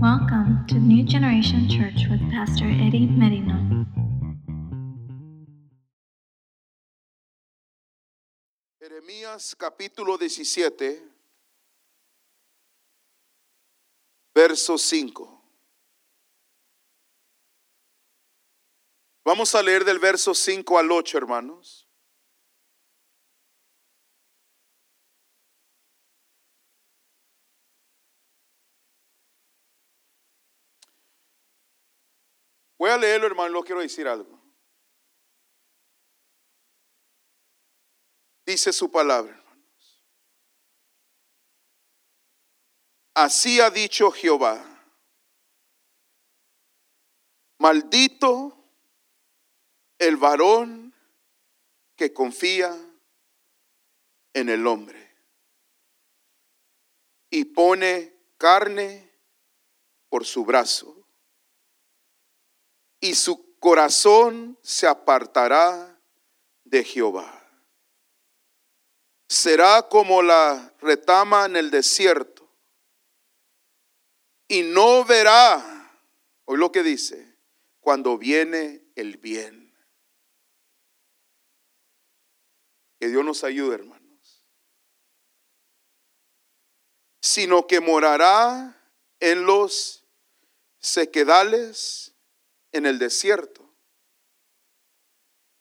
Welcome to New Generation Church with Pastor Eddie Merino. Jeremías capítulo 17, verso 5. Vamos a leer del verso 5 al 8, hermanos. Voy a leerlo, hermano, lo quiero decir algo. Dice su palabra, hermanos. Así ha dicho Jehová. Maldito el varón que confía en el hombre y pone carne por su brazo y su corazón se apartará de Jehová. Será como la retama en el desierto y no verá, hoy lo que dice, cuando viene el bien. Que Dios nos ayude, hermanos. Sino que morará en los sequedales en el desierto.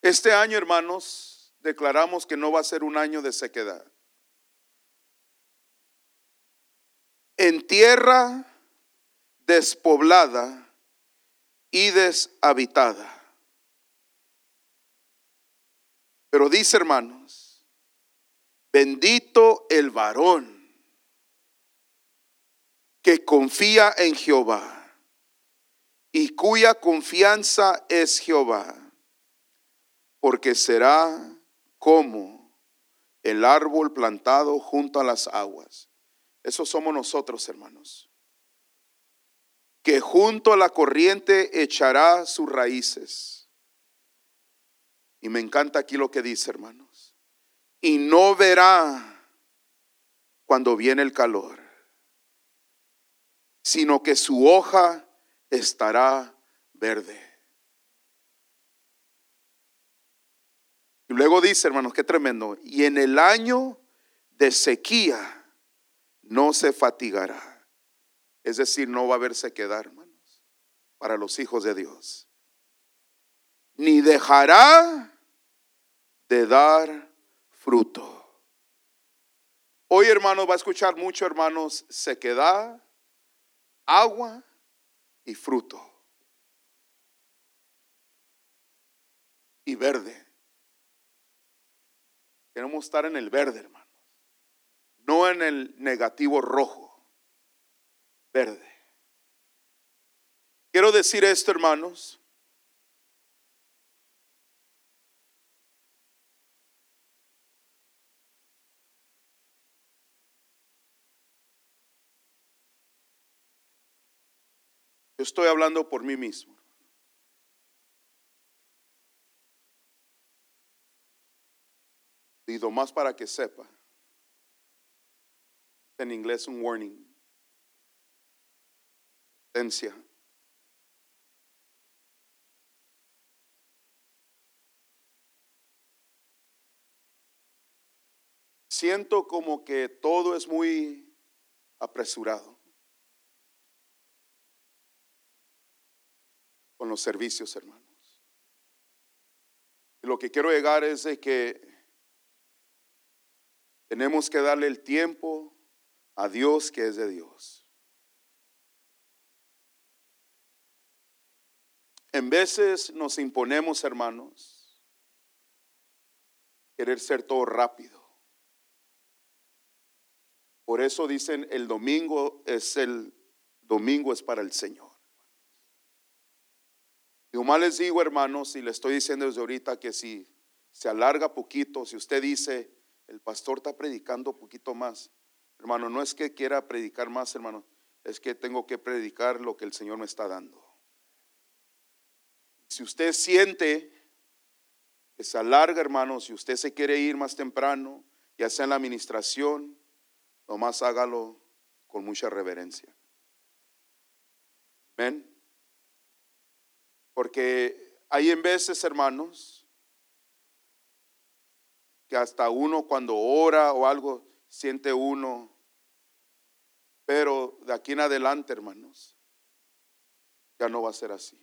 Este año, hermanos, declaramos que no va a ser un año de sequedad. En tierra despoblada y deshabitada. Pero dice, hermanos, bendito el varón que confía en Jehová y cuya confianza es Jehová, porque será como el árbol plantado junto a las aguas. Eso somos nosotros, hermanos. Que junto a la corriente echará sus raíces. Y me encanta aquí lo que dice, hermanos. Y no verá cuando viene el calor, sino que su hoja estará verde. Y luego dice, hermanos, qué tremendo. Y en el año de sequía no se fatigará. Es decir, no va a haber sequedad, hermanos, para los hijos de Dios. Ni dejará de dar fruto. Hoy, hermanos, va a escuchar mucho, hermanos, sequedad, agua y fruto. Y verde. Queremos estar en el verde, hermanos. No en el negativo rojo. Verde. Quiero decir esto, hermanos. Yo estoy hablando por mí mismo. Y más para que sepa. En inglés un warning. Siento como que todo es muy apresurado. Los servicios, hermanos. Lo que quiero llegar es de que tenemos que darle el tiempo a Dios que es de Dios. En veces nos imponemos, hermanos, querer ser todo rápido. Por eso dicen el domingo es el domingo es para el Señor. Y más les digo, hermanos, y le estoy diciendo desde ahorita que si se alarga poquito, si usted dice, el pastor está predicando poquito más, hermano, no es que quiera predicar más, hermano, es que tengo que predicar lo que el Señor me está dando. Si usted siente que se alarga, hermano, si usted se quiere ir más temprano, ya sea en la administración, nomás hágalo con mucha reverencia. Amén. Porque hay en veces, hermanos, que hasta uno cuando ora o algo siente uno, pero de aquí en adelante, hermanos, ya no va a ser así.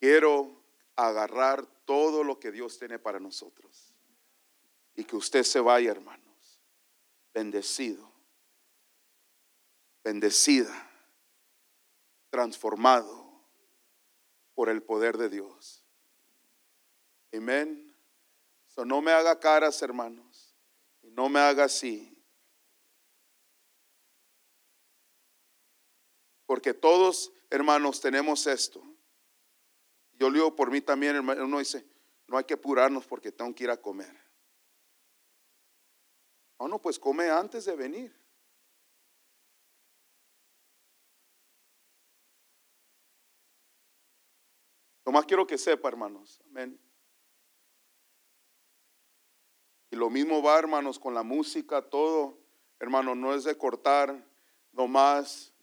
Quiero agarrar todo lo que Dios tiene para nosotros y que usted se vaya, hermanos, bendecido, bendecida, transformado por el poder de Dios. Amén. No me haga caras, hermanos, y no me haga así. Porque todos, hermanos, tenemos esto. Yo digo por mí también, hermano, uno dice, no hay que apurarnos porque tengo que ir a comer. Oh, no, pues come antes de venir. Más quiero que sepa, hermanos. Amén. Y lo mismo va, hermanos, con la música, todo. Hermano, no es de cortar nomás.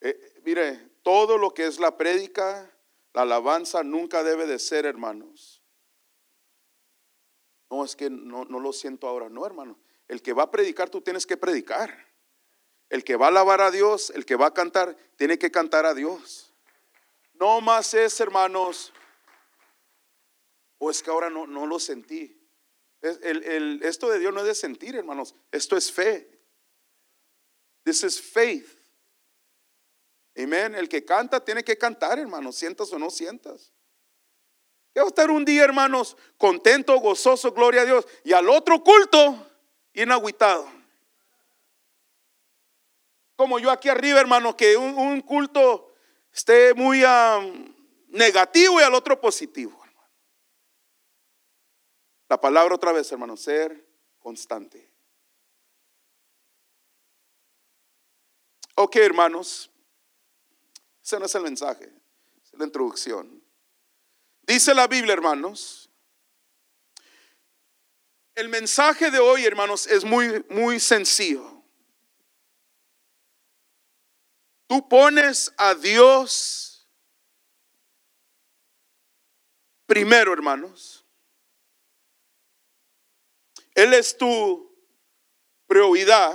Eh, mire, todo lo que es la prédica, la alabanza, nunca debe de ser, hermanos. No, es que no, no lo siento ahora. No, hermano. El que va a predicar, tú tienes que predicar. El que va a alabar a Dios, el que va a cantar, tiene que cantar a Dios. No más es, hermanos, o es que ahora no, no lo sentí. Esto de Dios no es de sentir, hermanos. Esto es fe. This is faith. Amén. El que canta tiene que cantar, hermanos, sientas o no sientas. Quiero estar un día, hermanos, contento, gozoso, gloria a Dios. Y al otro culto, inagüitado. Como yo aquí arriba, hermanos, que un, culto esté muy negativo y al otro positivo. La palabra otra vez, hermano, ser constante. Ok, hermanos, ese no es el mensaje, es la introducción. Dice la Biblia, hermanos, el mensaje de hoy, hermanos, es muy, muy sencillo. Tú pones a Dios primero, hermanos. Él es tu prioridad.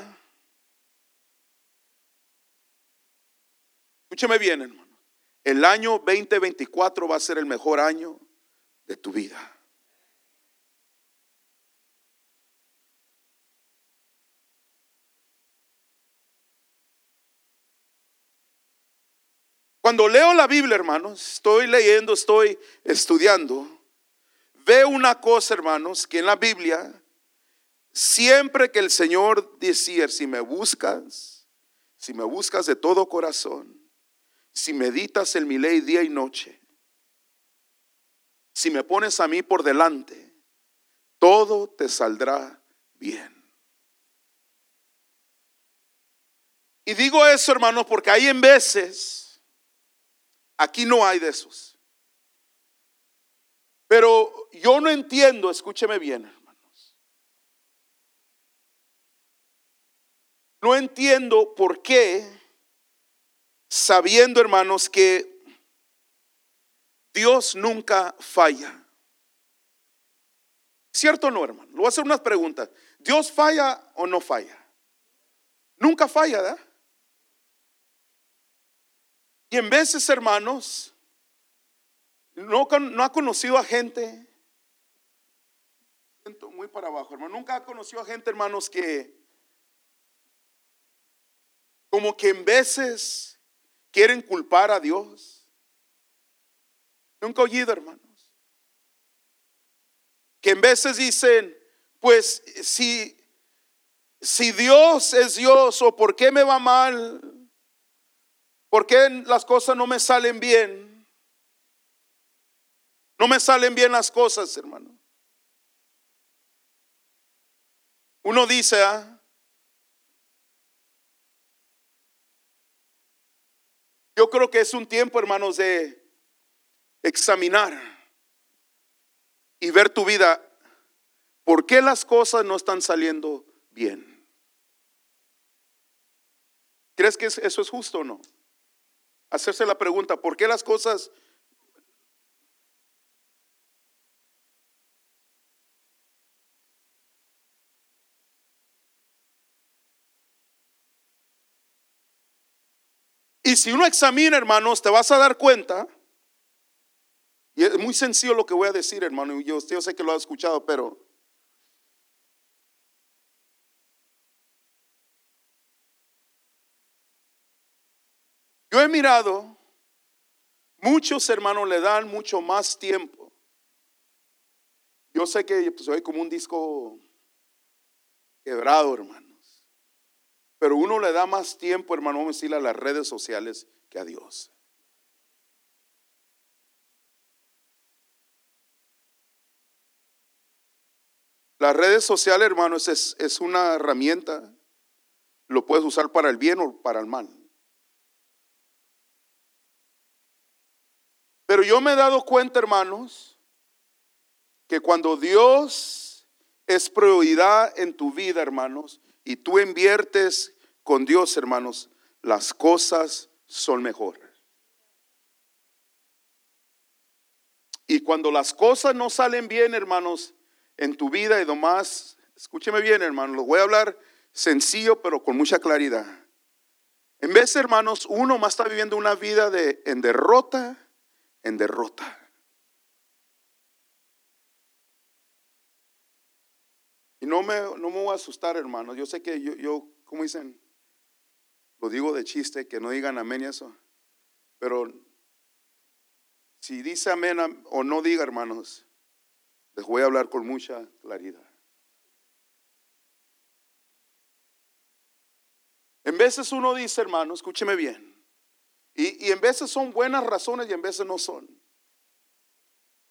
Escúchame bien, hermano. El año 2024 va a ser el mejor año de tu vida. Cuando leo la Biblia, hermanos, estoy leyendo, estoy estudiando, veo una cosa, hermanos, que en la Biblia Siempre que el Señor decía, si me buscas, si me buscas de todo corazón, si meditas en mi ley día y noche, si me pones a mí por delante, todo te saldrá bien. Y digo eso, hermanos, porque hay en veces, aquí no hay de esos. Pero yo no entiendo, escúcheme bien, No entiendo por qué, sabiendo hermanos que Dios nunca falla. ¿Cierto o no, hermano? Le voy a hacer unas preguntas. ¿Dios falla o no falla? Nunca falla, ¿verdad? Y en veces, hermanos, no, ha conocido a gente, siento muy para abajo, hermano, nunca ha conocido a gente, hermanos, que como que en veces quieren culpar a Dios. Nunca oído, hermanos. Que en veces dicen, pues si, si Dios es Dios o por qué me va mal, por qué las cosas no me salen bien. No me salen bien las cosas, hermano. Uno dice, ah, Yo creo que es un tiempo, hermanos, de examinar y ver tu vida. ¿Por qué las cosas no están saliendo bien? ¿Crees que eso es justo o no? Hacerse la pregunta, ¿por qué las cosas Y si uno examina, hermanos, te vas a dar cuenta, y es muy sencillo lo que voy a decir, hermano, yo, yo sé que lo ha escuchado, pero yo he mirado, muchos hermanos le dan mucho más tiempo. Yo sé que pues, soy como un disco quebrado, hermano. Pero uno le da más tiempo, hermano, vamos a a las redes sociales que a Dios. Las redes sociales, hermanos, es, es una herramienta. Lo puedes usar para el bien o para el mal. Pero yo me he dado cuenta, hermanos, que cuando Dios es prioridad en tu vida, hermanos, y tú inviertes con Dios, hermanos, las cosas son mejores. Y cuando las cosas no salen bien, hermanos, en tu vida y demás, escúcheme bien, hermanos, lo voy a hablar sencillo, pero con mucha claridad. En vez, hermanos, uno más está viviendo una vida de en derrota, en derrota. Y no me, no me voy a asustar, hermanos. Yo sé que yo, yo, como dicen, lo digo de chiste, que no digan amén y eso. Pero si dice amén o no diga, hermanos, les voy a hablar con mucha claridad. En veces uno dice, hermano, escúcheme bien, y, y en veces son buenas razones y en veces no son.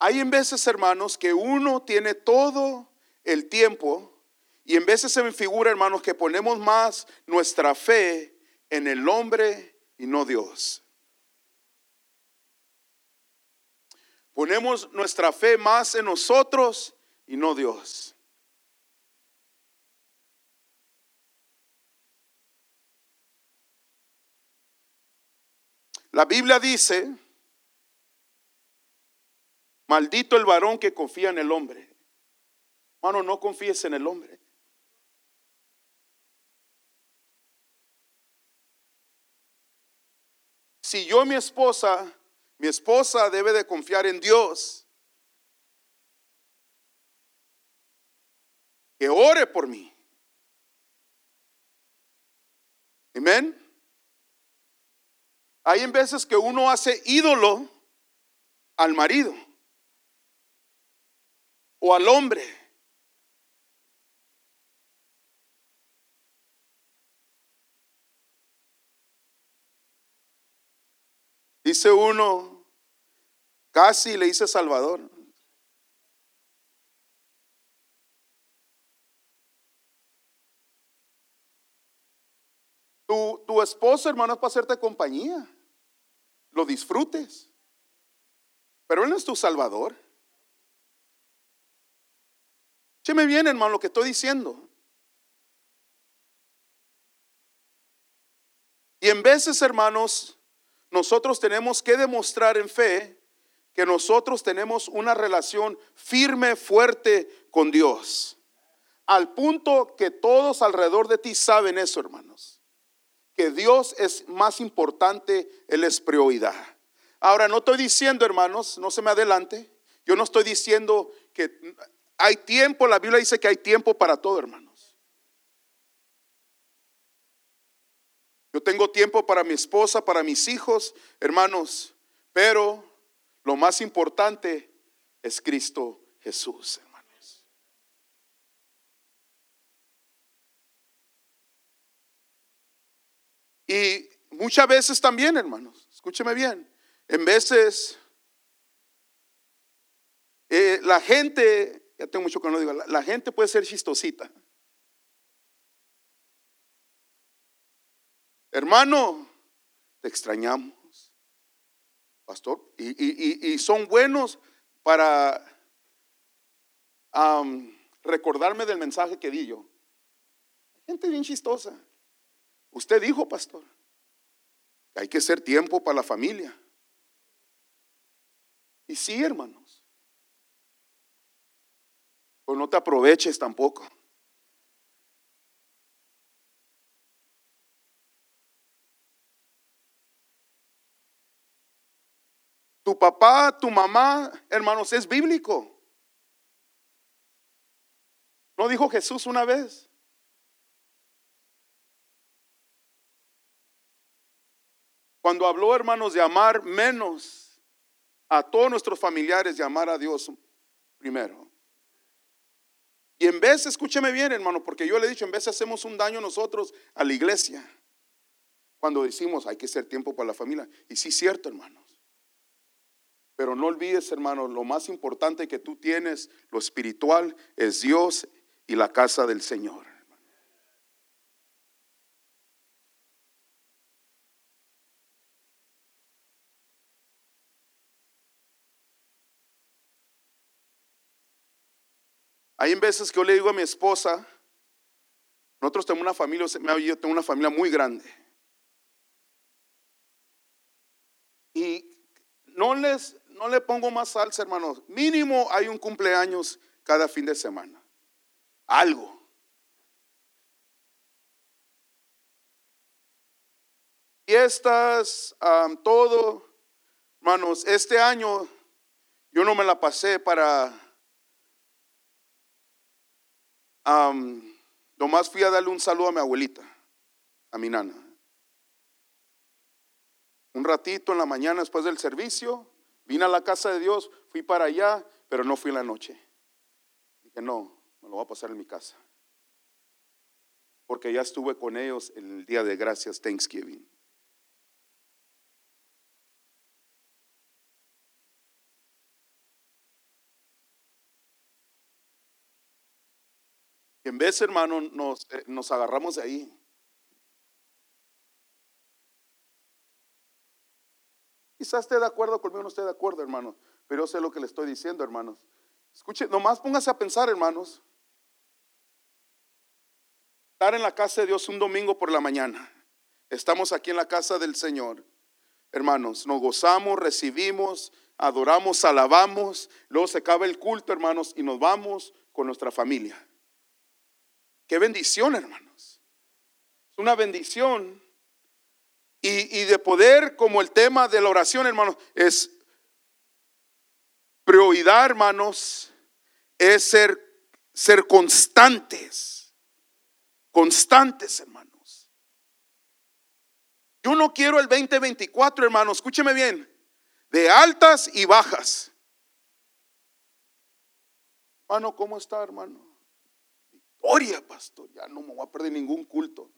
Hay en veces, hermanos, que uno tiene todo el tiempo y en veces se me figura, hermanos, que ponemos más nuestra fe en el hombre y no Dios. Ponemos nuestra fe más en nosotros y no Dios. La Biblia dice, maldito el varón que confía en el hombre. Hermano, no confíes en el hombre. Si yo mi esposa, mi esposa debe de confiar en Dios. Que ore por mí. Amén. Hay en veces que uno hace ídolo al marido o al hombre. Dice uno, casi le dice Salvador. Tu, tu esposo, hermano, es para hacerte compañía. Lo disfrutes. Pero él no es tu Salvador. me bien, hermano, lo que estoy diciendo. Y en veces, hermanos, nosotros tenemos que demostrar en fe que nosotros tenemos una relación firme, fuerte con Dios. Al punto que todos alrededor de ti saben eso, hermanos. Que Dios es más importante, Él es prioridad. Ahora, no estoy diciendo, hermanos, no se me adelante. Yo no estoy diciendo que hay tiempo, la Biblia dice que hay tiempo para todo, hermano. Yo tengo tiempo para mi esposa, para mis hijos, hermanos, pero lo más importante es Cristo Jesús, hermanos. Y muchas veces también, hermanos, escúcheme bien, en veces eh, la gente, ya tengo mucho que no digo, la gente puede ser chistosita. Hermano, te extrañamos, pastor. Y, son buenos para recordarme del mensaje que di yo. Gente bien chistosa. Usted dijo, pastor. Hay que hacer tiempo para la familia. Y sí, hermanos. Pues no te aproveches tampoco. Tu papá, tu mamá, hermanos, es bíblico. ¿No dijo Jesús una vez? Cuando habló, hermanos, de amar menos a todos nuestros familiares y amar a Dios primero. Y en vez, escúcheme bien, hermano, porque yo le he dicho, en vez hacemos un daño nosotros a la iglesia. Cuando decimos hay que hacer tiempo para la familia. Y sí, cierto, hermanos. Pero no olvides, hermanos, lo más importante que tú tienes, lo espiritual, es Dios y la casa del Señor. Hay veces que yo le digo a mi esposa, nosotros tenemos una familia, yo tengo una familia muy grande. Y no les, no le pongo más salsa, hermanos. Mínimo hay un cumpleaños cada fin de semana. Algo. Fiestas, todo. Hermanos, este año yo no me la pasé para nomás fui a darle un saludo a mi abuelita, a mi nana. Un ratito en la mañana después del servicio, vine a la casa de Dios, fui para allá, pero no fui en la noche. Dije, no, me lo voy a pasar en mi casa. Porque ya estuve con ellos el día de gracias, Thanksgiving. En vez, hermano, nos, eh, nos agarramos de ahí. Quizás esté de acuerdo conmigo, no esté de acuerdo, hermano, pero yo sé lo que le estoy diciendo, hermanos. Escuche, nomás póngase a pensar, hermanos. Estar en la casa de Dios un domingo por la mañana. Estamos aquí en la casa del Señor. Hermanos, nos gozamos, recibimos, adoramos, alabamos. Luego se acaba el culto, hermanos, y nos vamos con nuestra familia. Qué bendición, hermanos. Es una bendición. Y, de poder, como el tema de la oración, hermanos, es prioridad, hermanos, es ser, ser constantes. Constantes, hermanos. Yo no quiero el 2024, hermanos, escúcheme bien, de altas y bajas. Hermano, ¿cómo está, hermano? Oria, pastor, ya no me voy a perder ningún culto.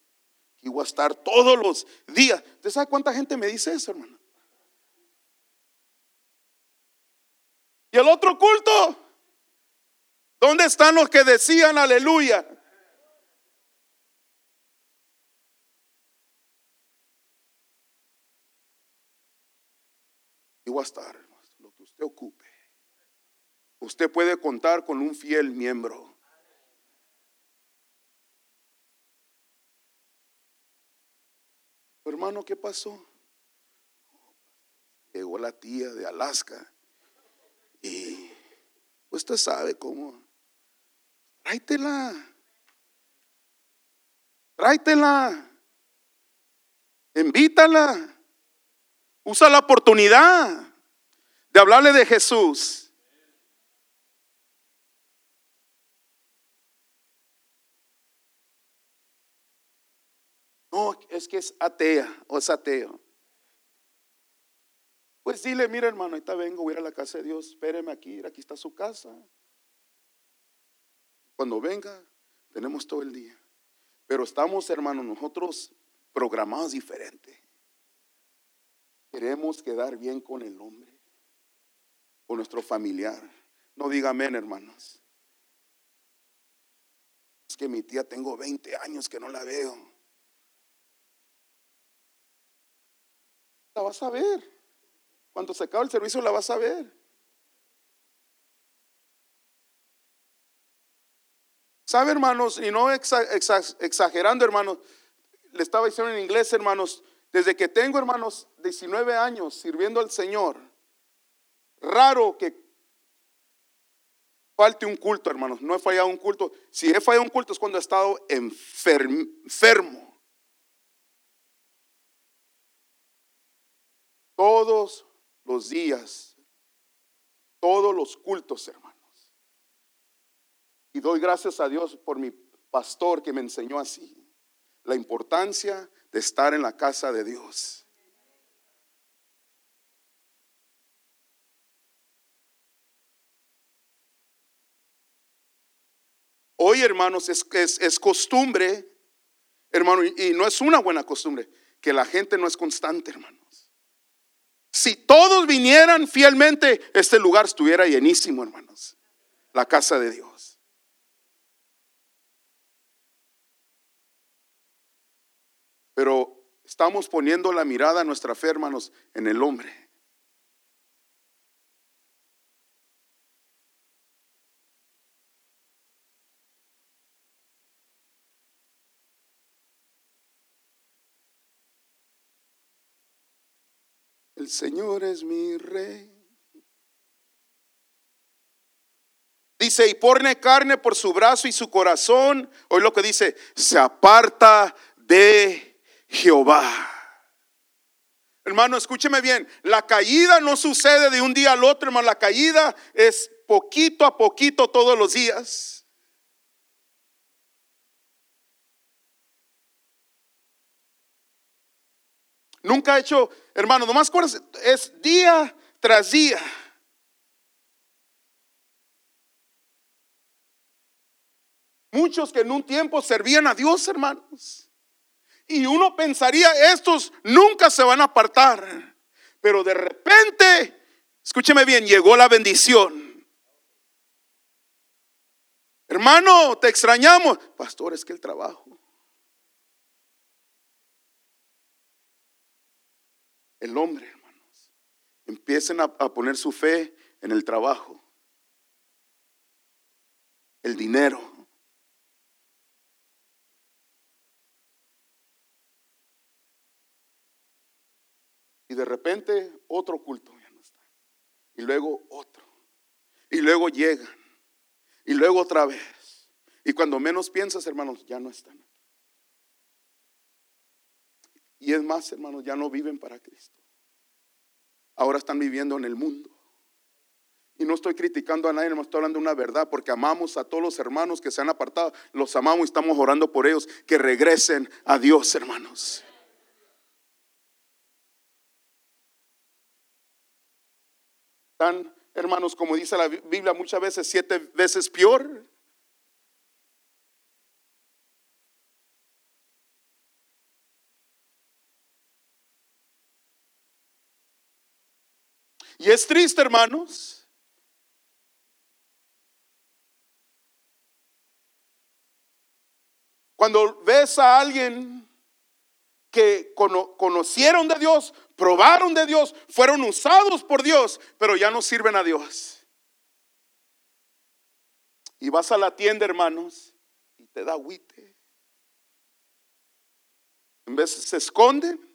Y voy a estar todos los días. ¿Usted sabe cuánta gente me dice eso, hermano? ¿Y el otro culto? ¿Dónde están los que decían aleluya? Y voy a estar, lo que usted ocupe. Usted puede contar con un fiel miembro. Hermano, ¿qué pasó? Llegó la tía de Alaska y usted sabe cómo. Tráitela. Tráitela. Invítala. Usa la oportunidad de hablarle de Jesús. No, es que es atea o es ateo. Pues dile, mira hermano, ahorita vengo, voy a ir a la casa de Dios, espéreme aquí, aquí está su casa. Cuando venga, tenemos todo el día. Pero estamos, hermano, nosotros programados diferente. Queremos quedar bien con el hombre, con nuestro familiar. No diga amén, hermanos. Es que mi tía tengo 20 años que no la veo. La vas a ver. Cuando se acabe el servicio la vas a ver. ¿Sabe, hermanos? Y no exagerando, hermanos. Le estaba diciendo en inglés, hermanos. Desde que tengo, hermanos, 19 años sirviendo al Señor, raro que falte un culto, hermanos. No he fallado un culto. Si he fallado un culto es cuando he estado enfermo. Todos los días, todos los cultos, hermanos. Y doy gracias a Dios por mi pastor que me enseñó así. La importancia de estar en la casa de Dios. Hoy, hermanos, es, es, costumbre, hermano, y, no es una buena costumbre, que la gente no es constante, hermanos. Si todos vinieran fielmente, este lugar estuviera llenísimo, hermanos. La casa de Dios. Pero estamos poniendo la mirada, nuestra fe, hermanos, en el hombre. El Señor es mi rey. Dice, y pone carne por su brazo y su corazón. Hoy lo que dice, se aparta de Jehová. Hermano, escúcheme bien, la caída no sucede de un día al otro, hermano, la caída es poquito a poquito todos los días. Nunca ha hecho, hermano, nomás es día tras día. Muchos que en un tiempo servían a Dios, hermanos. Y uno pensaría, estos nunca se van a apartar. Pero de repente, escúcheme bien, llegó la bendición. Hermano, te extrañamos. Pastor, es que el trabajo. El hombre, hermanos. Empiecen a, a poner su fe en el trabajo, el dinero. Y de repente otro culto ya no está. Y luego otro. Y luego llegan. Y luego otra vez. Y cuando menos piensas, hermanos, ya no están. Y es más, hermanos, ya no viven para Cristo. Ahora están viviendo en el mundo. Y no estoy criticando a nadie, no estoy hablando de una verdad, porque amamos a todos los hermanos que se han apartado. Los amamos y estamos orando por ellos que regresen a Dios, hermanos. Están, hermanos, como dice la Biblia, muchas veces siete veces peor Y es triste, hermanos. Cuando ves a alguien que conocieron de Dios, probaron de Dios, fueron usados por Dios, pero ya no sirven a Dios. Y vas a la tienda, hermanos, y te da agüite. En vez se esconden,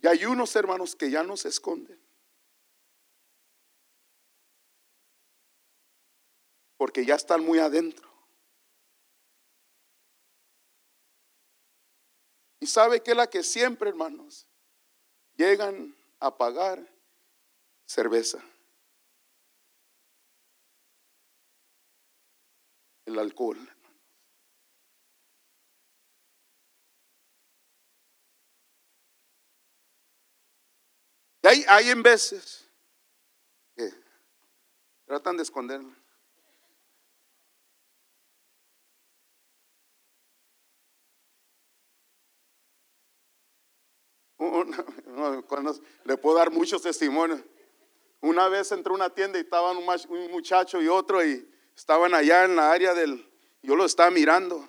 y hay unos hermanos que ya no se esconden. Porque ya están muy adentro. Y sabe que la que siempre, hermanos, llegan a pagar cerveza. El alcohol. Y hay, hay en veces que tratan de esconderlo. Le puedo dar muchos testimonios. Una vez entré a una tienda y estaban un muchacho y otro y estaban allá en la área del, yo lo estaba mirando.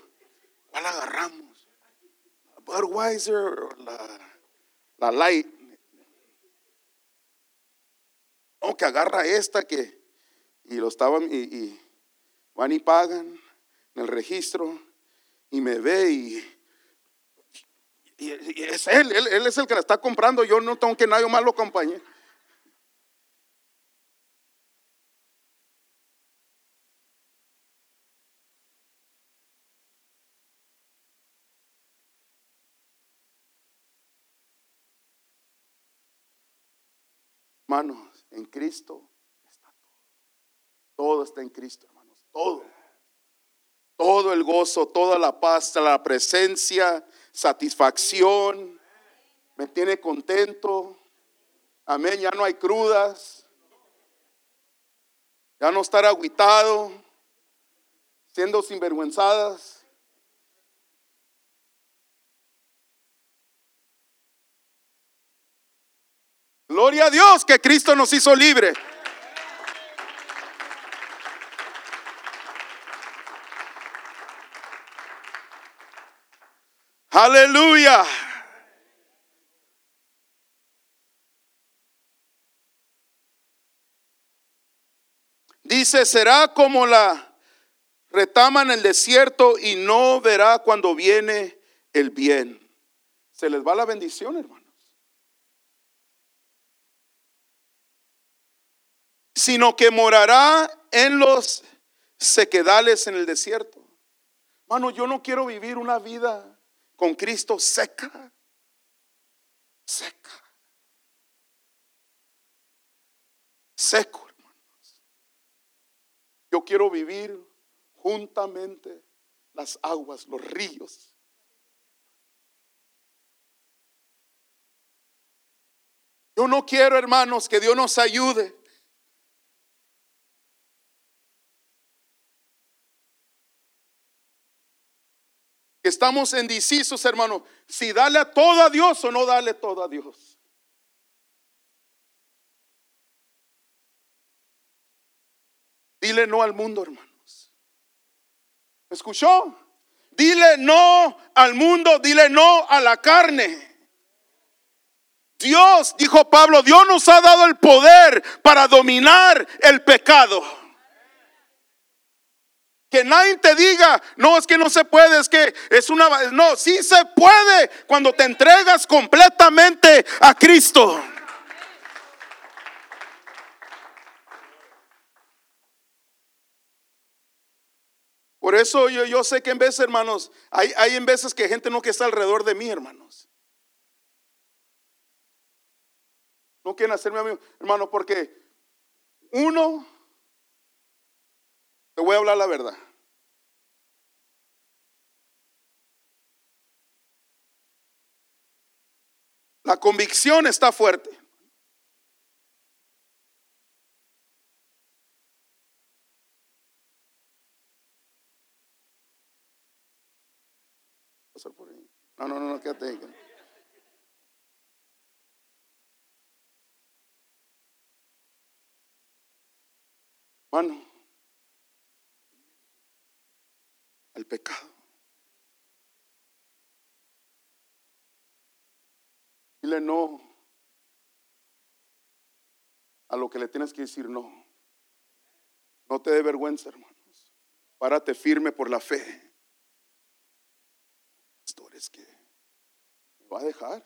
¿Cuál agarramos? Budweiser la, la Light. No, que agarra esta que, y lo estaban, y, y van y pagan en el registro y me ve y Y, es él, él, él es el que la está comprando. Yo no tengo que nadie más lo acompañe. Hermanos, en Cristo está todo. Todo está en Cristo, hermanos. Todo. Todo el gozo, toda la paz, la presencia, satisfacción. Me tiene contento. Amén. Ya no hay crudas. Ya no estar agüitado. Siendo sinvergüenzadas. Gloria a Dios que Cristo nos hizo libre. Aleluya. Dice, será como la retama en el desierto y no verá cuando viene el bien. Se les va la bendición, hermanos. Sino que morará en los sequedales en el desierto. Mano, yo no quiero vivir una vida con Cristo seca. Seca. Seco, hermanos. Yo quiero vivir juntamente las aguas, los ríos. Yo no quiero, hermanos, que Dios nos ayude. Estamos indecisos, hermano, si darle a todo a Dios o no darle todo a Dios. Dile no al mundo, hermanos. ¿Me escuchó? Dile no al mundo, dile no a la carne. Dios, dijo Pablo, Dios nos ha dado el poder para dominar el pecado. Que nadie te diga, no, es que no se puede, es que es una... No, sí se puede cuando te entregas completamente a Cristo. Por eso yo, yo sé que en veces, hermanos, hay, hay en veces que gente no que está alrededor de mí, hermanos. No quieren hacerme amigo, hermano, porque uno, te voy a hablar la verdad. La convicción está fuerte. No, no, no, no, quédate ahí. Mano, al pecado. No a lo que le tienes que decir no. No te dé vergüenza, hermanos. Párate firme por la fe. Pastores que me va a dejar.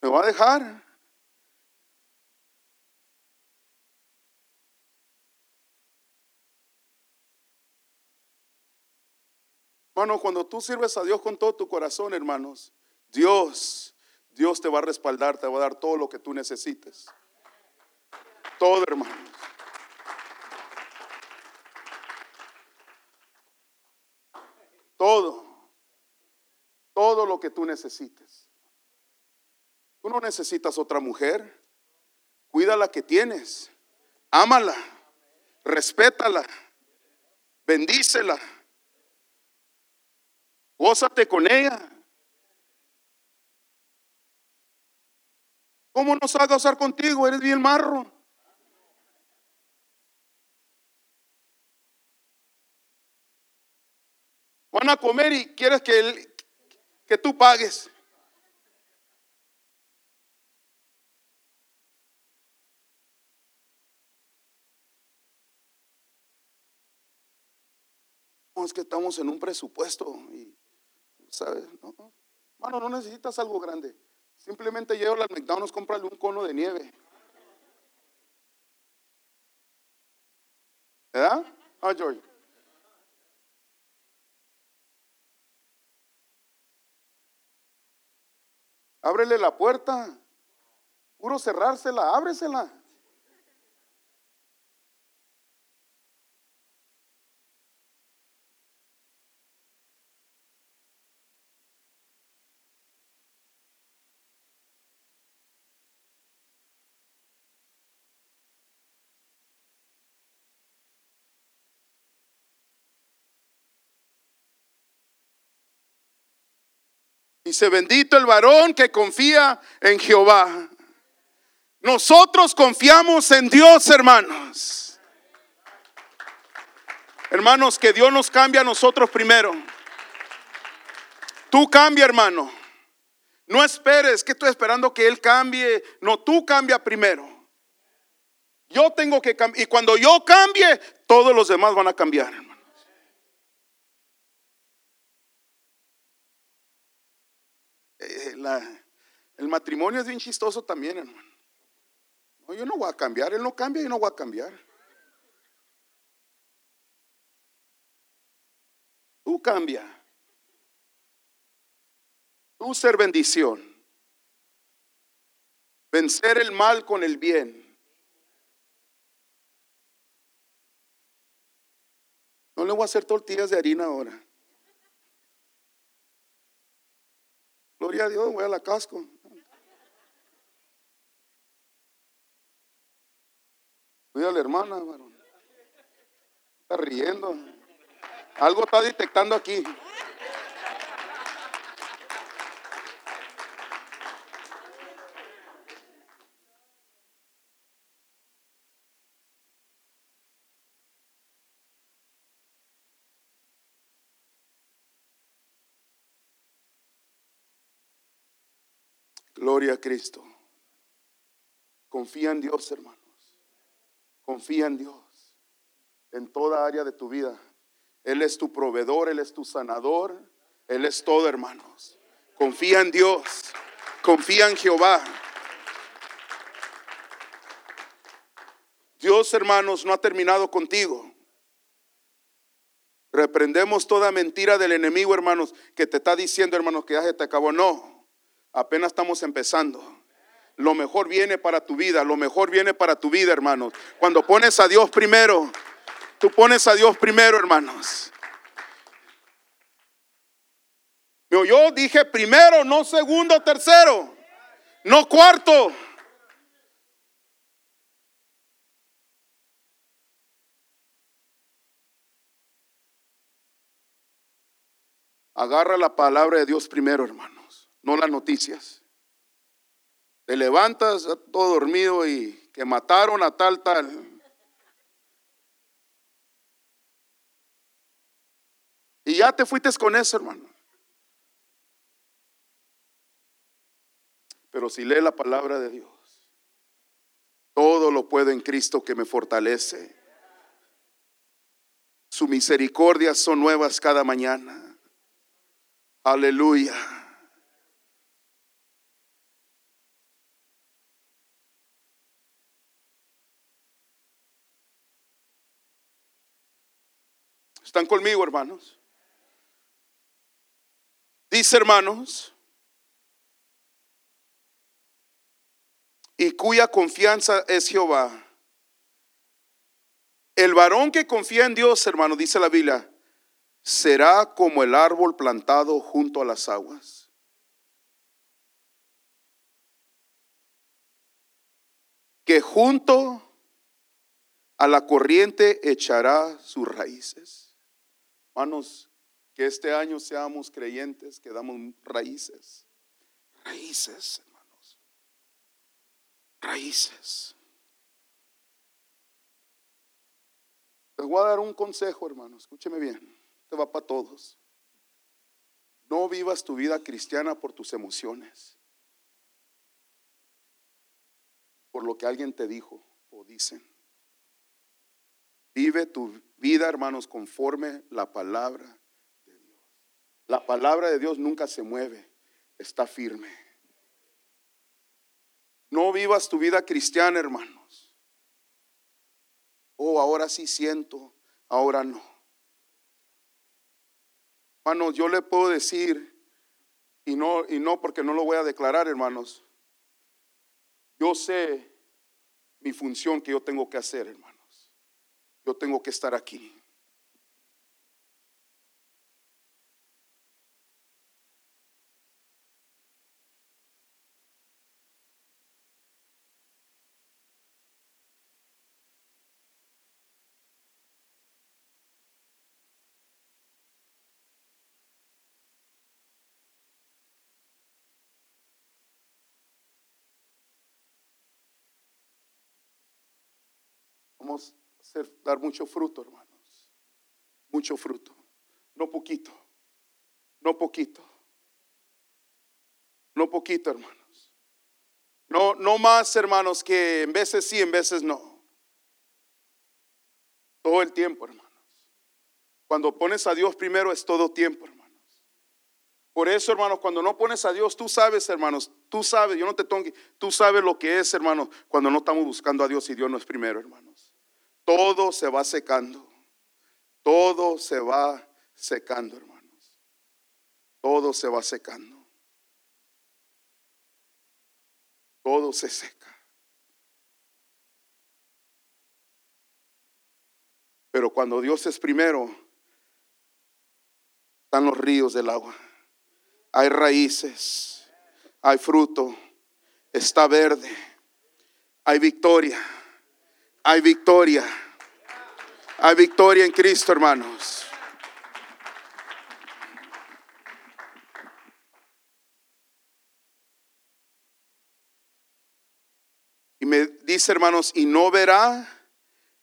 Me va a dejar. Hermano, cuando tú sirves a Dios con todo tu corazón, hermanos, Dios, Dios te va a respaldar, te va a dar todo lo que tú necesites. Todo, hermanos. Todo. Todo lo que tú necesites. Tú no necesitas otra mujer. Cuida la que tienes. Ámala. Respétala. Bendícela. Gózate con ella. ¿Cómo no se va a gozar contigo? Eres bien marro. Van a comer y quieres que, él- que tú pagues. Es que estamos en un presupuesto y, ¿sabes? No, mano, no necesitas algo grande. Simplemente lleva al McDonald's, cómprale un cono de nieve. ¿Verdad? Ah, George. Ábrele la puerta. Puro cerrársela, ábresela. Dice, bendito el varón que confía en Jehová. Nosotros confiamos en Dios, hermanos. Hermanos, que Dios nos cambie a nosotros primero. Tú cambia, hermano. No esperes que estoy esperando que Él cambie. No, tú cambia primero. Yo tengo que cambiar. Y cuando yo cambie, todos los demás van a cambiar, hermanos. Eh, el matrimonio es bien chistoso también, hermano. No, yo no voy a cambiar. Él no cambia y no voy a cambiar. Tú cambia. Tú ser bendición. Vencer el mal con el bien. No le voy a hacer tortillas de harina ahora. Gloria a Dios, voy a la casco. Voy a la hermana, varón. Está riendo. Algo está detectando aquí. A Cristo. Confía en Dios, hermanos. Confía en Dios. En toda área de tu vida. Él es tu proveedor, Él es tu sanador. Él es todo, hermanos. Confía en Dios. Confía en Jehová. Dios, hermanos, no ha terminado contigo. Reprendemos toda mentira del enemigo, hermanos, que te está diciendo, hermanos, que ya se te acabó. No, apenas estamos empezando. Lo mejor viene para tu vida, lo mejor viene para tu vida, hermanos. Cuando pones a Dios primero, tú pones a Dios primero, hermanos. Yo- dije primero, no segundo, tercero, no cuarto. Agarra la palabra de Dios primero, hermanos, no las noticias. Te levantas todo dormido y que mataron a tal, tal. Y ya te fuiste con eso, hermano. Pero si lee la palabra de Dios, todo lo puedo en Cristo que me fortalece. Su misericordia son nuevas cada mañana. Aleluya. ¿Están conmigo, hermanos? Dice, hermanos, y cuya confianza es Jehová. El varón que confía en Dios, hermano, dice la Biblia, será como el árbol plantado junto a las aguas. Que junto a la corriente echará sus raíces. Hermanos, que este año seamos creyentes, que damos raíces. Raíces, hermanos. Raíces. Les voy a dar un consejo, hermano. Escúcheme bien. Te va para todos. No vivas tu vida cristiana por tus emociones. Por lo que alguien te dijo o dicen. Vive tu vida, hermanos, conforme la palabra de Dios. La palabra de Dios nunca se mueve, está firme. No vivas tu vida cristiana, hermanos. Oh, ahora sí siento, ahora no. Hermanos, yo le puedo decir, y no, y no porque no lo voy a declarar, hermanos. Yo sé mi función que yo tengo que hacer, hermanos. Yo tengo que estar aquí. Vamos a hacer, dar mucho fruto, hermanos. Mucho fruto. No poquito. No poquito. No poquito, hermanos. No, no más, hermanos, que en veces sí, en veces no. Todo el tiempo, hermanos. Cuando pones a Dios primero es todo tiempo, hermanos. Por eso, hermanos, cuando no pones a Dios, tú sabes, hermanos, tú sabes, yo no te tengo tú sabes lo que es, hermanos, cuando no estamos buscando a Dios y Dios no es primero, hermanos. Todo se va secando. Todo se va secando, hermanos. Todo se va secando. Todo se seca. Pero cuando Dios es primero, están los ríos del agua. Hay raíces, hay fruto, está verde, hay victoria, hay victoria, hay victoria en Cristo, hermanos. Y me dice, hermanos, y no verá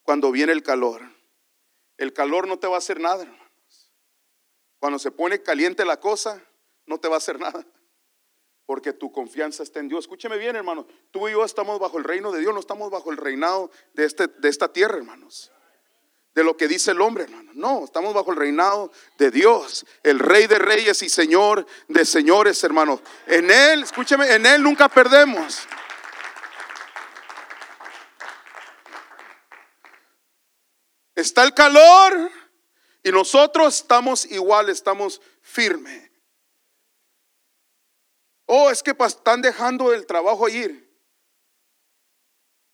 cuando viene el calor. El calor no te va a hacer nada, hermanos. Cuando se pone caliente la cosa, no te va a hacer nada. Porque tu confianza está en Dios. Escúcheme bien, hermanos. Tú y yo estamos bajo el reino de Dios, no estamos bajo el reinado de, este, de esta tierra, hermanos. De lo que dice el hombre, hermano. No, estamos bajo el reinado de Dios, el rey de reyes y señor de señores, hermanos. En Él, escúcheme, en Él nunca perdemos. Está el calor y nosotros estamos igual, estamos firmes. Oh, es que están dejando el trabajo ir.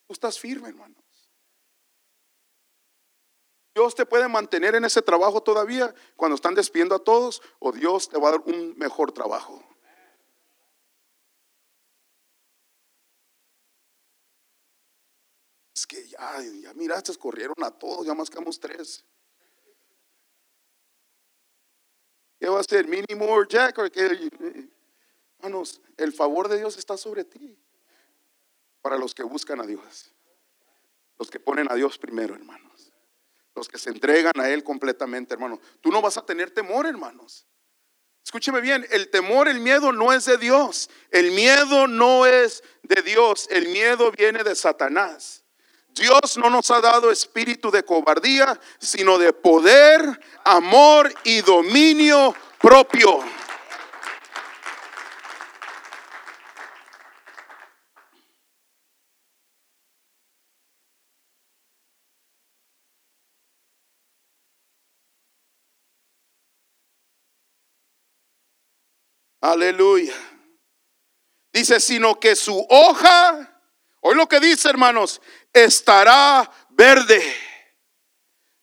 Tú estás firme, hermanos. Dios te puede mantener en ese trabajo todavía cuando están despidiendo a todos o Dios te va a dar un mejor trabajo. Es que ya, ya miraste, corrieron a todos, ya más quedamos tres. ¿Qué va a ser? ¿Mínimo Jack? ¿O qué? Hermanos, el favor de Dios está sobre ti. Para los que buscan a Dios. Los que ponen a Dios primero, hermanos. Los que se entregan a Él completamente, hermanos. Tú no vas a tener temor, hermanos. Escúcheme bien, el temor, el miedo no es de Dios. El miedo no es de Dios. El miedo viene de Satanás. Dios no nos ha dado espíritu de cobardía, sino de poder, amor y dominio propio. Aleluya. Dice, sino que su hoja, hoy lo que dice hermanos, estará verde.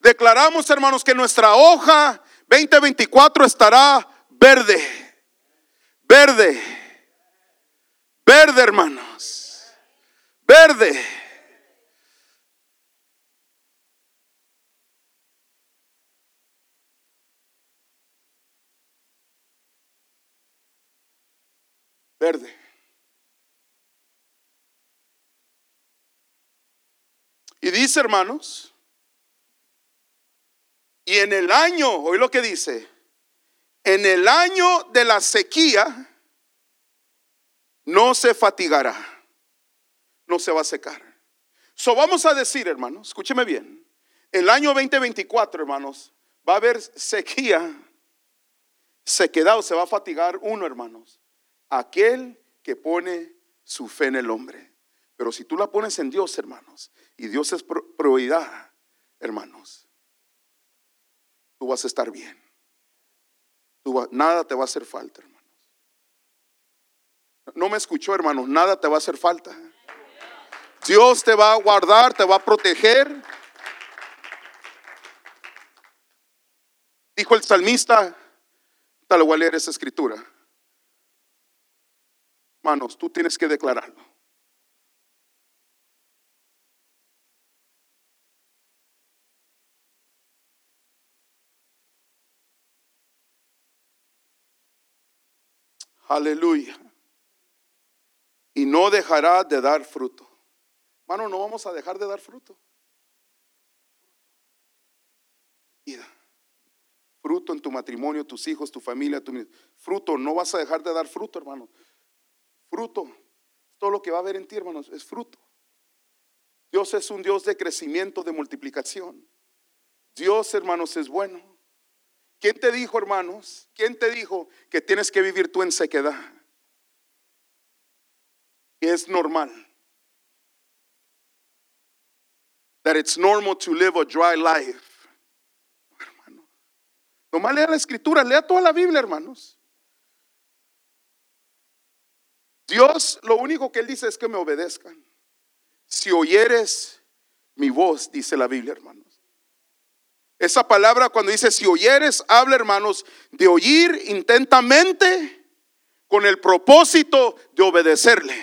Declaramos hermanos que nuestra hoja 2024 estará verde. Verde. Verde hermanos. Verde. Verde. Y dice, hermanos, y en el año, hoy lo que dice, en el año de la sequía, no se fatigará, no se va a secar. So vamos a decir, hermanos, escúcheme bien, El año 2024, hermanos, va a haber sequía, sequedad o se va a fatigar uno, hermanos. Aquel que pone su fe en el hombre. Pero si tú la pones en Dios, hermanos, y Dios es prioridad, hermanos, tú vas a estar bien. nada te va a hacer falta, hermanos. No me escuchó, hermanos, nada te va a hacer falta. Dios te va a guardar, te va a proteger. Dijo el salmista, tal voy a leer esa escritura. Hermanos, tú tienes que declararlo. Aleluya. Y no dejará de dar fruto. Hermano, no vamos a dejar de dar fruto. Fruto en tu matrimonio, tus hijos, tu familia, tu fruto. No vas a dejar de dar fruto, hermano. Fruto. Todo lo que va a haber en ti, hermanos, es fruto. Dios es un Dios de crecimiento, de multiplicación. Dios, hermanos, es bueno. ¿Quién te dijo, hermanos? ¿Quién te dijo que tienes que vivir tú en sequedad? Es normal. That it's normal to live a dry life. Hermano. Nomás lea la escritura, lea toda la Biblia, hermanos. Dios, lo único que Él dice es que me obedezcan. Si oyeres mi voz, dice la Biblia, hermano. Esa palabra cuando dice, si oyeres, habla hermanos, de oír intentamente con el propósito de obedecerle.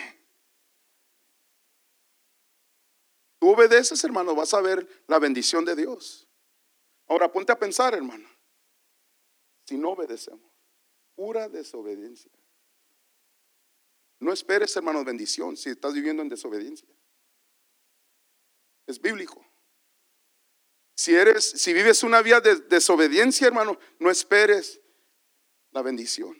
Tú obedeces, hermano, vas a ver la bendición de Dios. Ahora ponte a pensar, hermano. Si no obedecemos, pura desobediencia. No esperes, hermano, bendición si estás viviendo en desobediencia. Es bíblico. Si eres, si vives una vida de desobediencia, hermano, no esperes la bendición.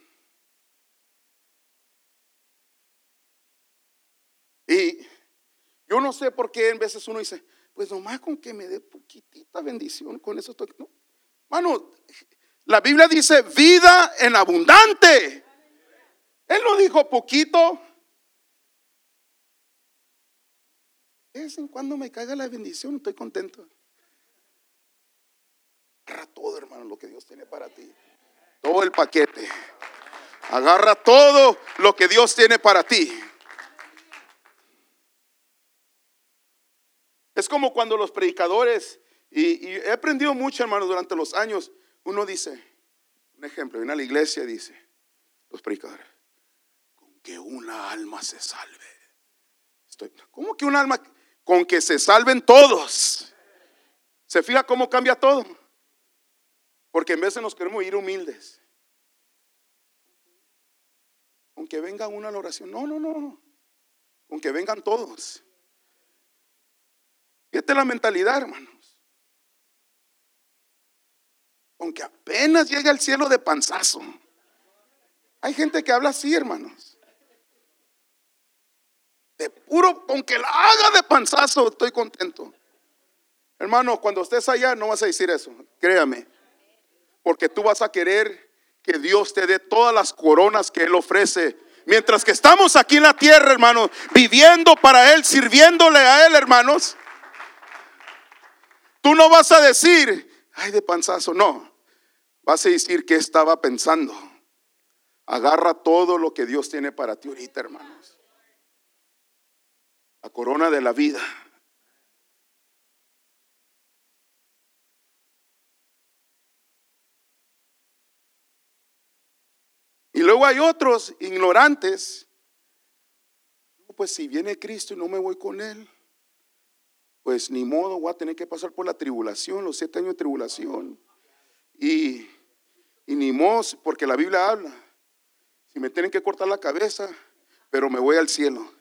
Y yo no sé por qué en veces uno dice, pues nomás con que me dé poquitita bendición, con eso estoy. No. Hermano, la Biblia dice vida en abundante. Él no dijo poquito. De vez en cuando me caiga la bendición, estoy contento. Agarra todo, hermano, lo que Dios tiene para ti. Todo el paquete. Agarra todo lo que Dios tiene para ti. Es como cuando los predicadores, y, he aprendido mucho, hermano, durante los años, uno dice, un ejemplo, viene a la iglesia y dice, los predicadores, que una alma se salve. Estoy, ¿Cómo que un alma? Con que se salven todos. ¿Se fija cómo cambia todo? Porque en de nos queremos ir humildes. Aunque venga una a la oración. No, no, no. Aunque vengan todos. Fíjate la mentalidad, hermanos. Aunque apenas llegue al cielo de panzazo. Hay gente que habla así, hermanos. De puro, aunque la haga de panzazo, estoy contento. Hermano, cuando estés allá no vas a decir eso, créame porque tú vas a querer que Dios te dé todas las coronas que Él ofrece. Mientras que estamos aquí en la tierra, hermanos, viviendo para Él, sirviéndole a Él, hermanos. Tú no vas a decir, ay, de panzazo, no. Vas a decir que estaba pensando. Agarra todo lo que Dios tiene para ti ahorita, hermanos. Corona de la vida. Y luego hay otros ignorantes. Pues si viene Cristo y no me voy con Él, pues ni modo, voy a tener que pasar por la tribulación, los siete años de tribulación. Y, y ni modo, porque la Biblia habla. Si me tienen que cortar la cabeza, pero me voy al cielo.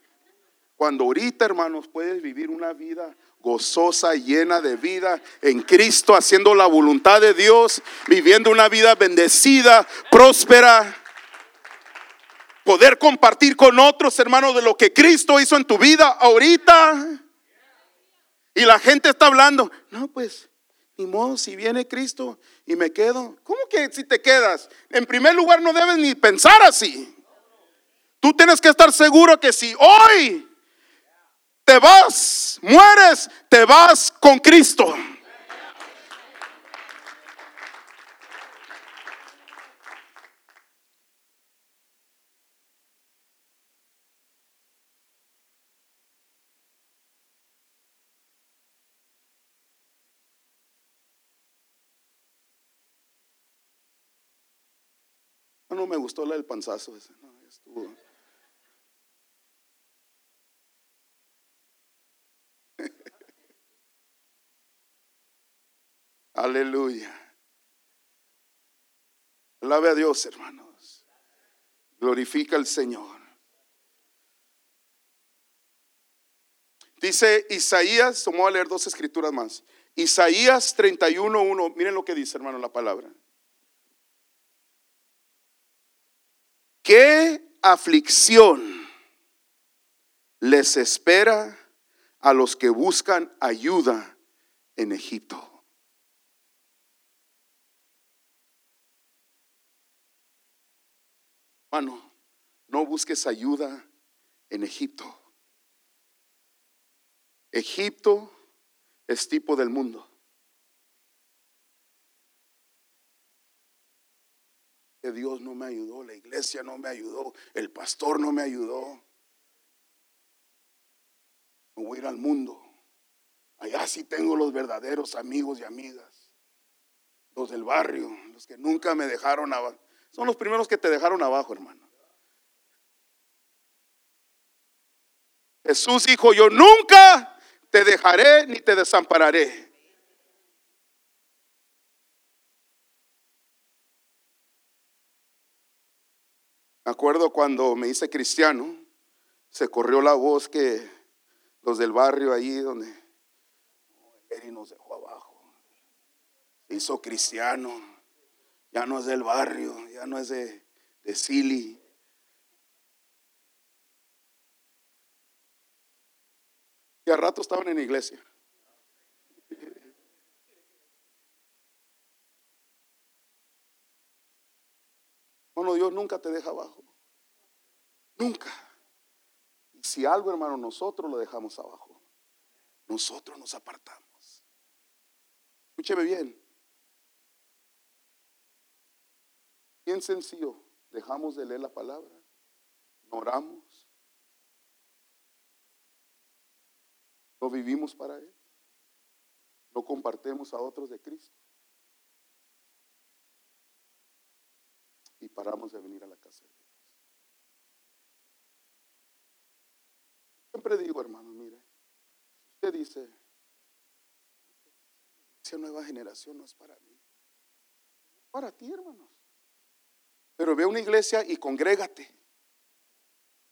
Cuando ahorita, hermanos, puedes vivir una vida gozosa, llena de vida en Cristo, haciendo la voluntad de Dios, viviendo una vida bendecida, próspera poder compartir con otros, hermanos, de lo que Cristo hizo en tu vida ahorita. Y la gente está hablando, no, pues Ni modo, si viene Cristo y me quedo. ¿Cómo que si te quedas? En primer lugar, no debes ni pensar así. Tú tienes que estar seguro que si hoy te vas, mueres, te vas con Cristo. No, me gustó la del panzazo. no, estuvo. Aleluya. Alabe a Dios, hermanos. Glorifica al Señor. Dice Isaías, vamos a leer dos escrituras más. Isaías 31.1, miren lo que dice, hermano, la palabra. ¿Qué aflicción les espera a los que buscan ayuda en Egipto? Hermano, no busques ayuda en Egipto. Egipto es tipo del mundo. Dios no me ayudó, la iglesia no me ayudó, el pastor no me ayudó. Me voy a ir al mundo. Allá sí tengo los verdaderos amigos y amigas. Los del barrio, los que nunca me dejaron abajo. Son los primeros que te dejaron abajo, hermano. Jesús dijo, yo nunca te dejaré ni te desampararé. Me acuerdo cuando me hice cristiano, se corrió la voz que los del barrio ahí donde Eri nos dejó abajo. Hizo cristiano. Ya no es del barrio, ya no es de, de Sili. Y a rato estaban en la iglesia. Bueno, Dios nunca te deja abajo. Nunca. Y si algo, hermano, nosotros lo dejamos abajo, nosotros nos apartamos. Escúcheme bien. Bien sencillo. Dejamos de leer la palabra, no oramos, no vivimos para Él, no compartimos a otros de Cristo y paramos de venir a la casa de Dios. Siempre digo, hermano, mire, usted dice, esa nueva generación no es para mí, para ti, hermanos. Pero ve a una iglesia y congrégate.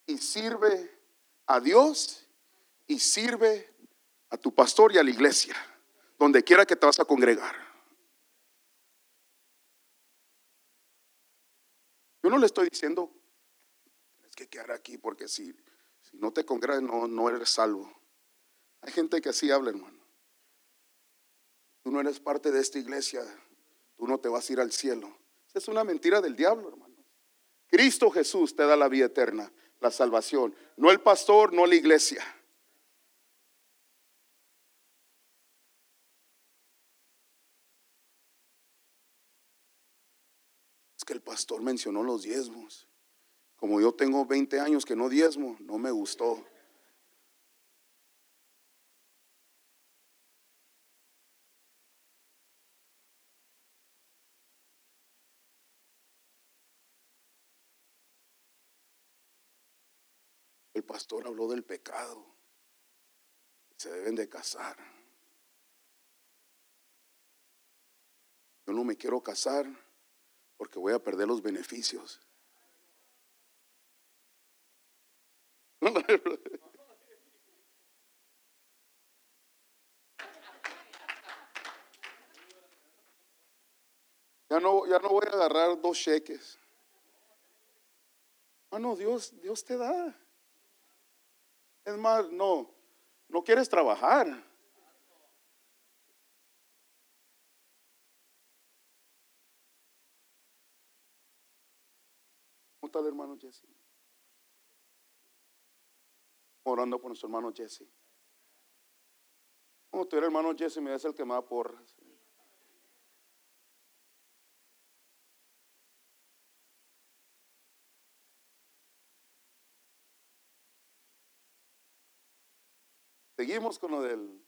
Y sirve a Dios y sirve a tu pastor y a la iglesia, donde quiera que te vas a congregar. Yo no le estoy diciendo, tienes que quedar aquí porque si, si no te congregas no, no eres salvo. Hay gente que así habla, hermano. Tú no eres parte de esta iglesia, tú no te vas a ir al cielo. Es una mentira del diablo, hermano. Cristo Jesús te da la vida eterna, la salvación, no el pastor, no la iglesia. Es que el pastor mencionó los diezmos. Como yo tengo 20 años que no diezmo, no me gustó. Pastor habló del pecado. Se deben de casar. Yo no me quiero casar porque voy a perder los beneficios. Ya no, ya no voy a agarrar dos cheques. Ah, no, Dios, Dios te da. Es más, no, no quieres trabajar. ¿Cómo está el hermano Jesse? Orando por nuestro hermano Jesse. Como tu hermano Jesse me es el que me da porras. Seguimos con lo del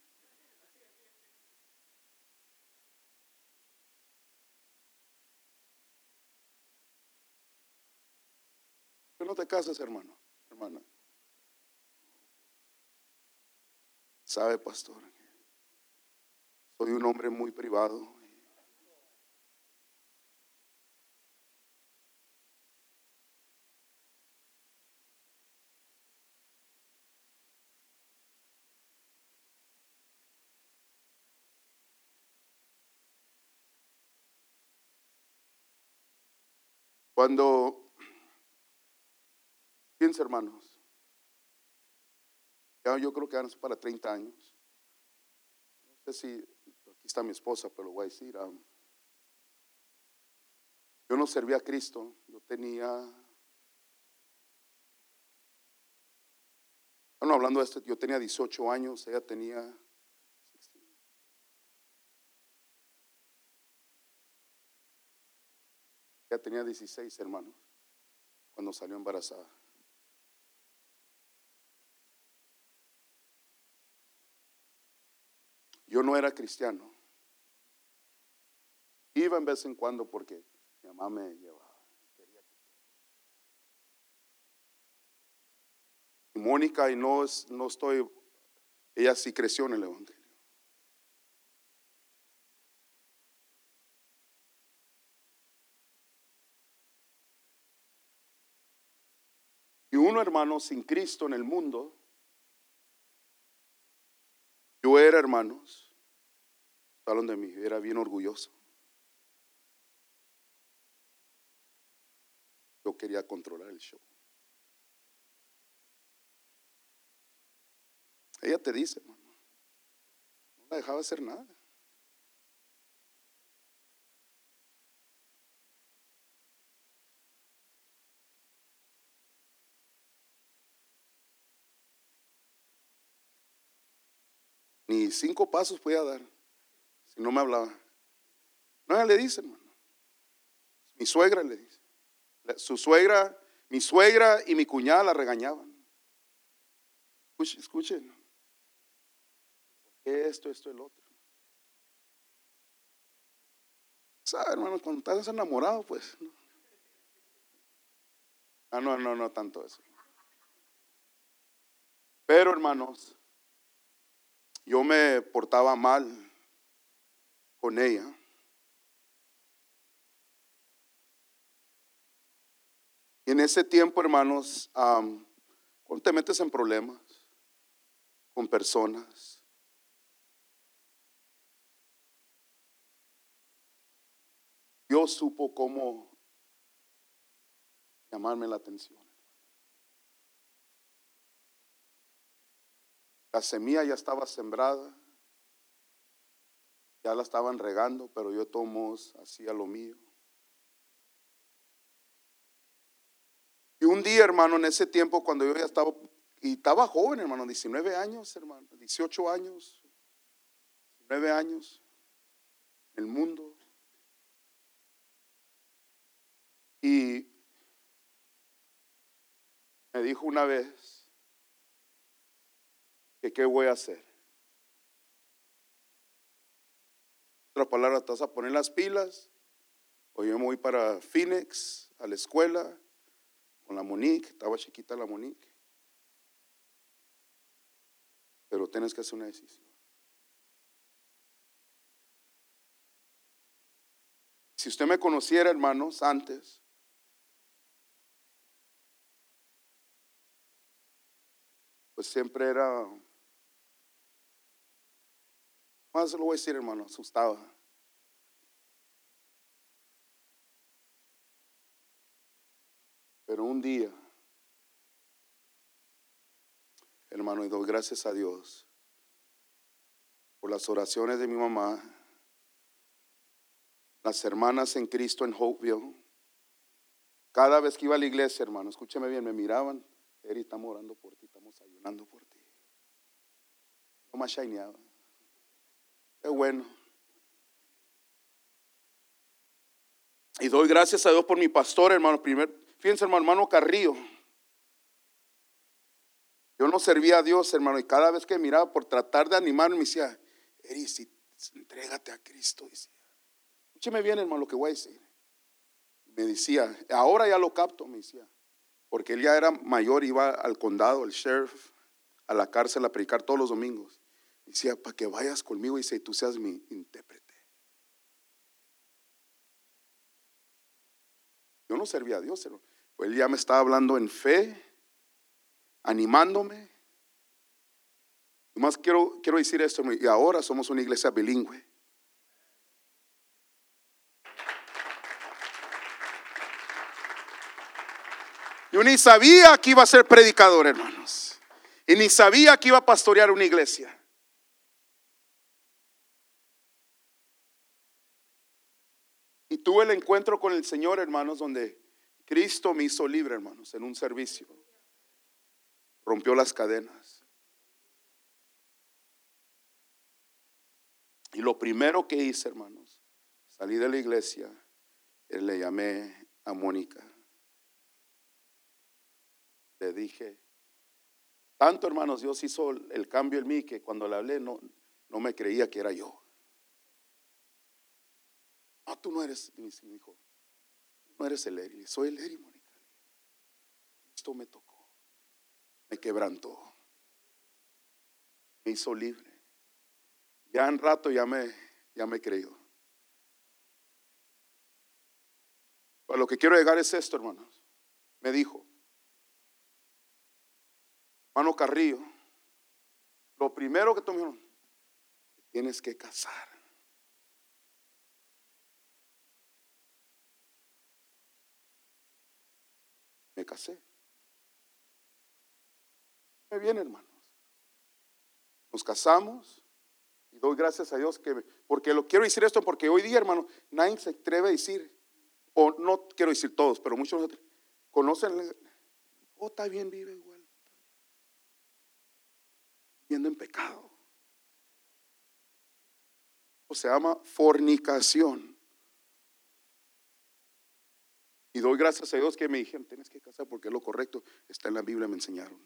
Que no te cases, hermano, hermana. Sabe, pastor, soy un hombre muy privado. Cuando, piensa hermanos, yo creo que van para 30 años. No sé si, aquí está mi esposa, pero lo voy a decir. ah, yo no servía a Cristo, yo tenía, bueno, hablando de esto, yo tenía 18 años, ella tenía Tenía 16 hermanos cuando salió embarazada. Yo no era cristiano. Iba en vez en cuando porque mi mamá me llevaba. Mónica, y no, no estoy, ella sí creció en el Evangelio. Y uno, hermano, sin Cristo en el mundo, yo era, hermanos, hablan de mí, era bien orgulloso. Yo quería controlar el show. Ella te dice, hermano, no la dejaba hacer nada. Ni cinco pasos podía dar si no me hablaba. No, ella le dice, hermano. Mi suegra le dice. Su suegra, mi suegra y mi cuñada la regañaban. Escuchen, escuchen. Esto, esto, el otro. ¿Sabe, hermano? Cuando estás enamorado, pues. no. Ah, no, no, no tanto eso. Pero, hermanos, yo me portaba mal con ella. Y en ese tiempo, hermanos, am, cuando te metes en problemas con personas, Dios supo cómo llamarme la atención. La semilla ya estaba sembrada, ya la estaban regando, pero yo tomo hacía lo mío. Y un día, hermano, en ese tiempo, cuando yo ya estaba, y estaba joven, hermano, 19 años, hermano, 18 años, 19 años, el mundo. Y me dijo una vez que qué voy a hacer. Otra palabra, te vas a poner las pilas. O yo me voy para Phoenix, a la escuela, con la Monique. Estaba chiquita la Monique. Pero tienes que hacer una decisión. Si usted me conociera, hermanos, antes, pues siempre era, más lo voy a decir, hermano, asustaba. Pero un día, hermano, y doy gracias a Dios por las oraciones de mi mamá, las hermanas en Cristo en Hopeville, Cada vez que iba a la iglesia, hermano, escúcheme bien, me miraban. Eri, estamos orando por ti, estamos ayunando por ti. No más shineaba. Qué bueno. Y doy gracias a Dios por mi pastor, hermano. Primer, fíjense, hermano, hermano Carrillo. Yo no servía a Dios, hermano, y cada vez que miraba por tratar de animarme, me decía, Eri, entrégate a Cristo. Escúcheme bien, hermano, lo que voy a decir. Me decía, ahora ya lo capto, me decía, porque él ya era mayor, iba al condado, el sheriff, a la cárcel a predicar todos los domingos. Decía, para que vayas conmigo y tú seas mi intérprete. Yo no servía a Dios, hermano. Él ya me estaba hablando en fe animándome. Más quiero, quiero decir esto, y ahora somos una iglesia bilingüe. Yo ni sabía que iba a ser predicador, hermanos. Y ni sabía que iba a pastorear una iglesia. Y tuve el encuentro con el Señor, hermanos, donde Cristo me hizo libre, hermanos, en un servicio rompió las cadenas. Y lo primero que hice, hermanos, salí de la iglesia y le llamé a Mónica. Le dije, tanto hermanos, Dios hizo el cambio en mí que cuando le hablé no, no me creía que era yo. No, tú no eres, me dijo, no eres el Eri, soy el Eri, Mónica. Esto me tocó me quebrantó, me hizo libre. Ya en rato ya me, ya me creyó. lo que quiero llegar es esto, hermanos. Me dijo, hermano Carrillo, lo primero que tomé, tienes que casar. Me casé bien, hermanos. Nos casamos y doy gracias a Dios que, porque lo quiero decir esto, porque hoy día, hermano, nadie se atreve a decir, o no quiero decir todos, pero muchos conocen, oh, está bien, vive igual, viviendo en pecado. O se llama fornicación. Y doy gracias a Dios que me dijeron, tienes que casar porque es lo correcto, está en la Biblia, me enseñaron.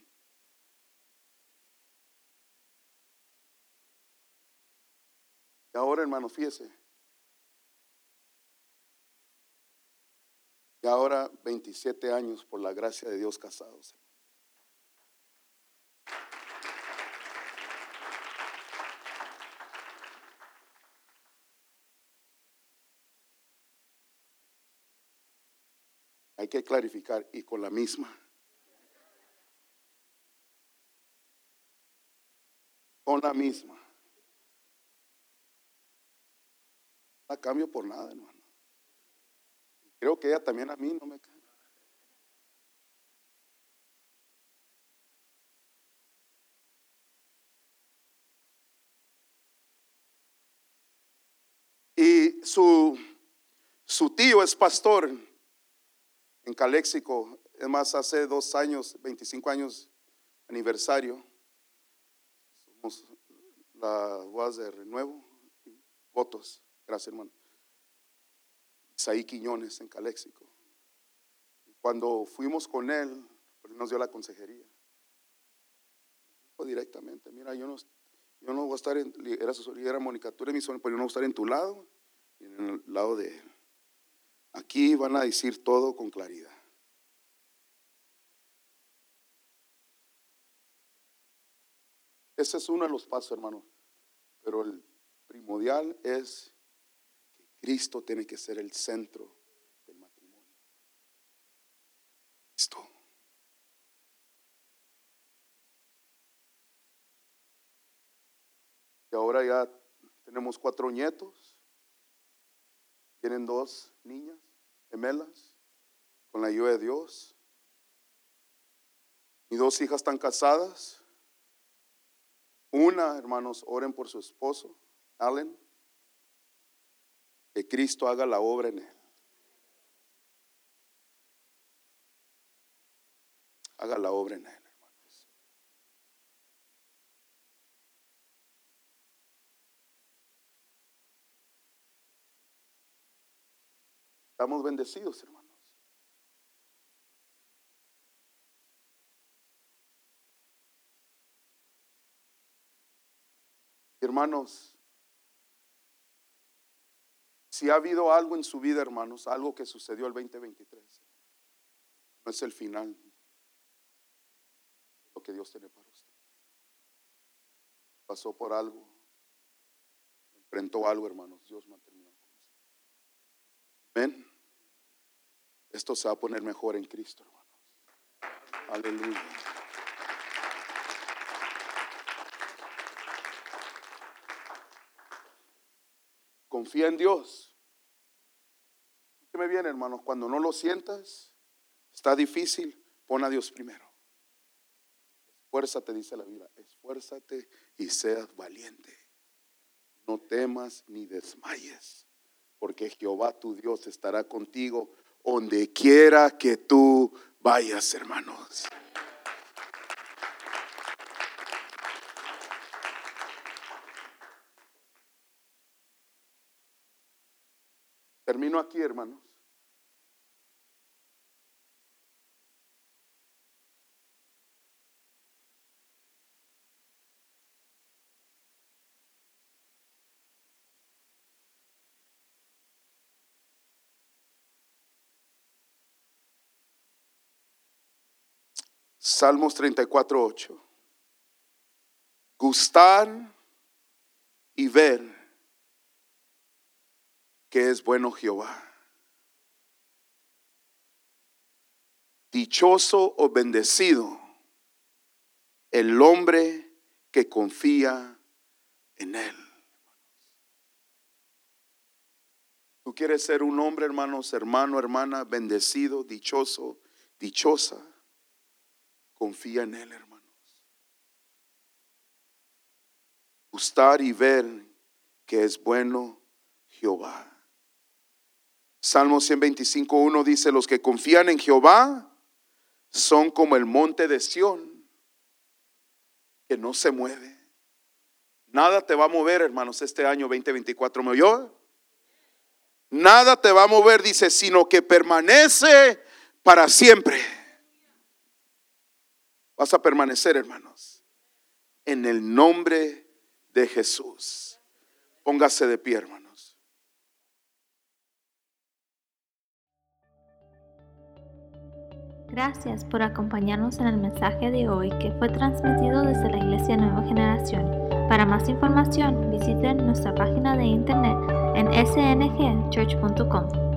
Y ahora, hermano, fíjese. Y ahora 27 años por la gracia de Dios casados. Que clarificar y con la misma. Con la misma. cambio por nada, hermano. Creo que ella también a mí no me cambia. Y su, su tío es pastor en Caléxico. Es más, hace dos años, 25 años aniversario. Somos la UAS de Renuevo votos. Gracias, hermano. Isaí Quiñones en Caléxico. Cuando fuimos con él, nos dio la consejería. directamente, mira, yo no, yo no voy a estar en, era, era Mónica, tú eres mi pero yo no voy a estar en tu lado en el lado de él. Aquí van a decir todo con claridad. Ese es uno de los pasos, hermano. Pero el primordial es Cristo tiene que ser el centro del matrimonio. Cristo. Y ahora ya tenemos cuatro nietos. Tienen dos niñas gemelas con la ayuda de Dios. Mis dos hijas están casadas. Una, hermanos, oren por su esposo, Allen, que Cristo haga la obra en él. Haga la obra en él. Estamos bendecidos, hermanos. Hermanos, si ha habido algo en su vida, hermanos, algo que sucedió el 2023, no es el final lo que Dios tiene para usted. Pasó por algo, enfrentó algo, hermanos, Dios va a terminar con usted. Ven, esto se va a poner mejor en Cristo, hermanos. Aleluya. Confía en Dios. ¿Qué me viene, hermanos? Cuando no lo sientas, está difícil, pon a Dios primero. Esfuérzate, dice la Biblia, esfuérzate y seas valiente. No temas ni desmayes, porque Jehová tu Dios estará contigo donde quiera que tú vayas, hermanos. Termino aquí, hermanos. Salmos 34, 8. Gustar y ver que es bueno Jehová. Dichoso o bendecido el hombre que confía en él. Tú quieres ser un hombre, hermanos, hermano, hermana, bendecido, dichoso, dichosa. Confía en él, hermanos. Gustar y ver que es bueno Jehová. Salmo 125.1 dice, los que confían en Jehová son como el monte de Sión, que no se mueve. Nada te va a mover, hermanos, este año 2024. ¿Me oyó? Nada te va a mover, dice, sino que permanece para siempre. Vas a permanecer, hermanos, en el nombre de Jesús. Póngase de pie, hermanos. Gracias por acompañarnos en el mensaje de hoy que fue transmitido desde la Iglesia Nueva Generación. Para más información, visiten nuestra página de internet en sngchurch.com.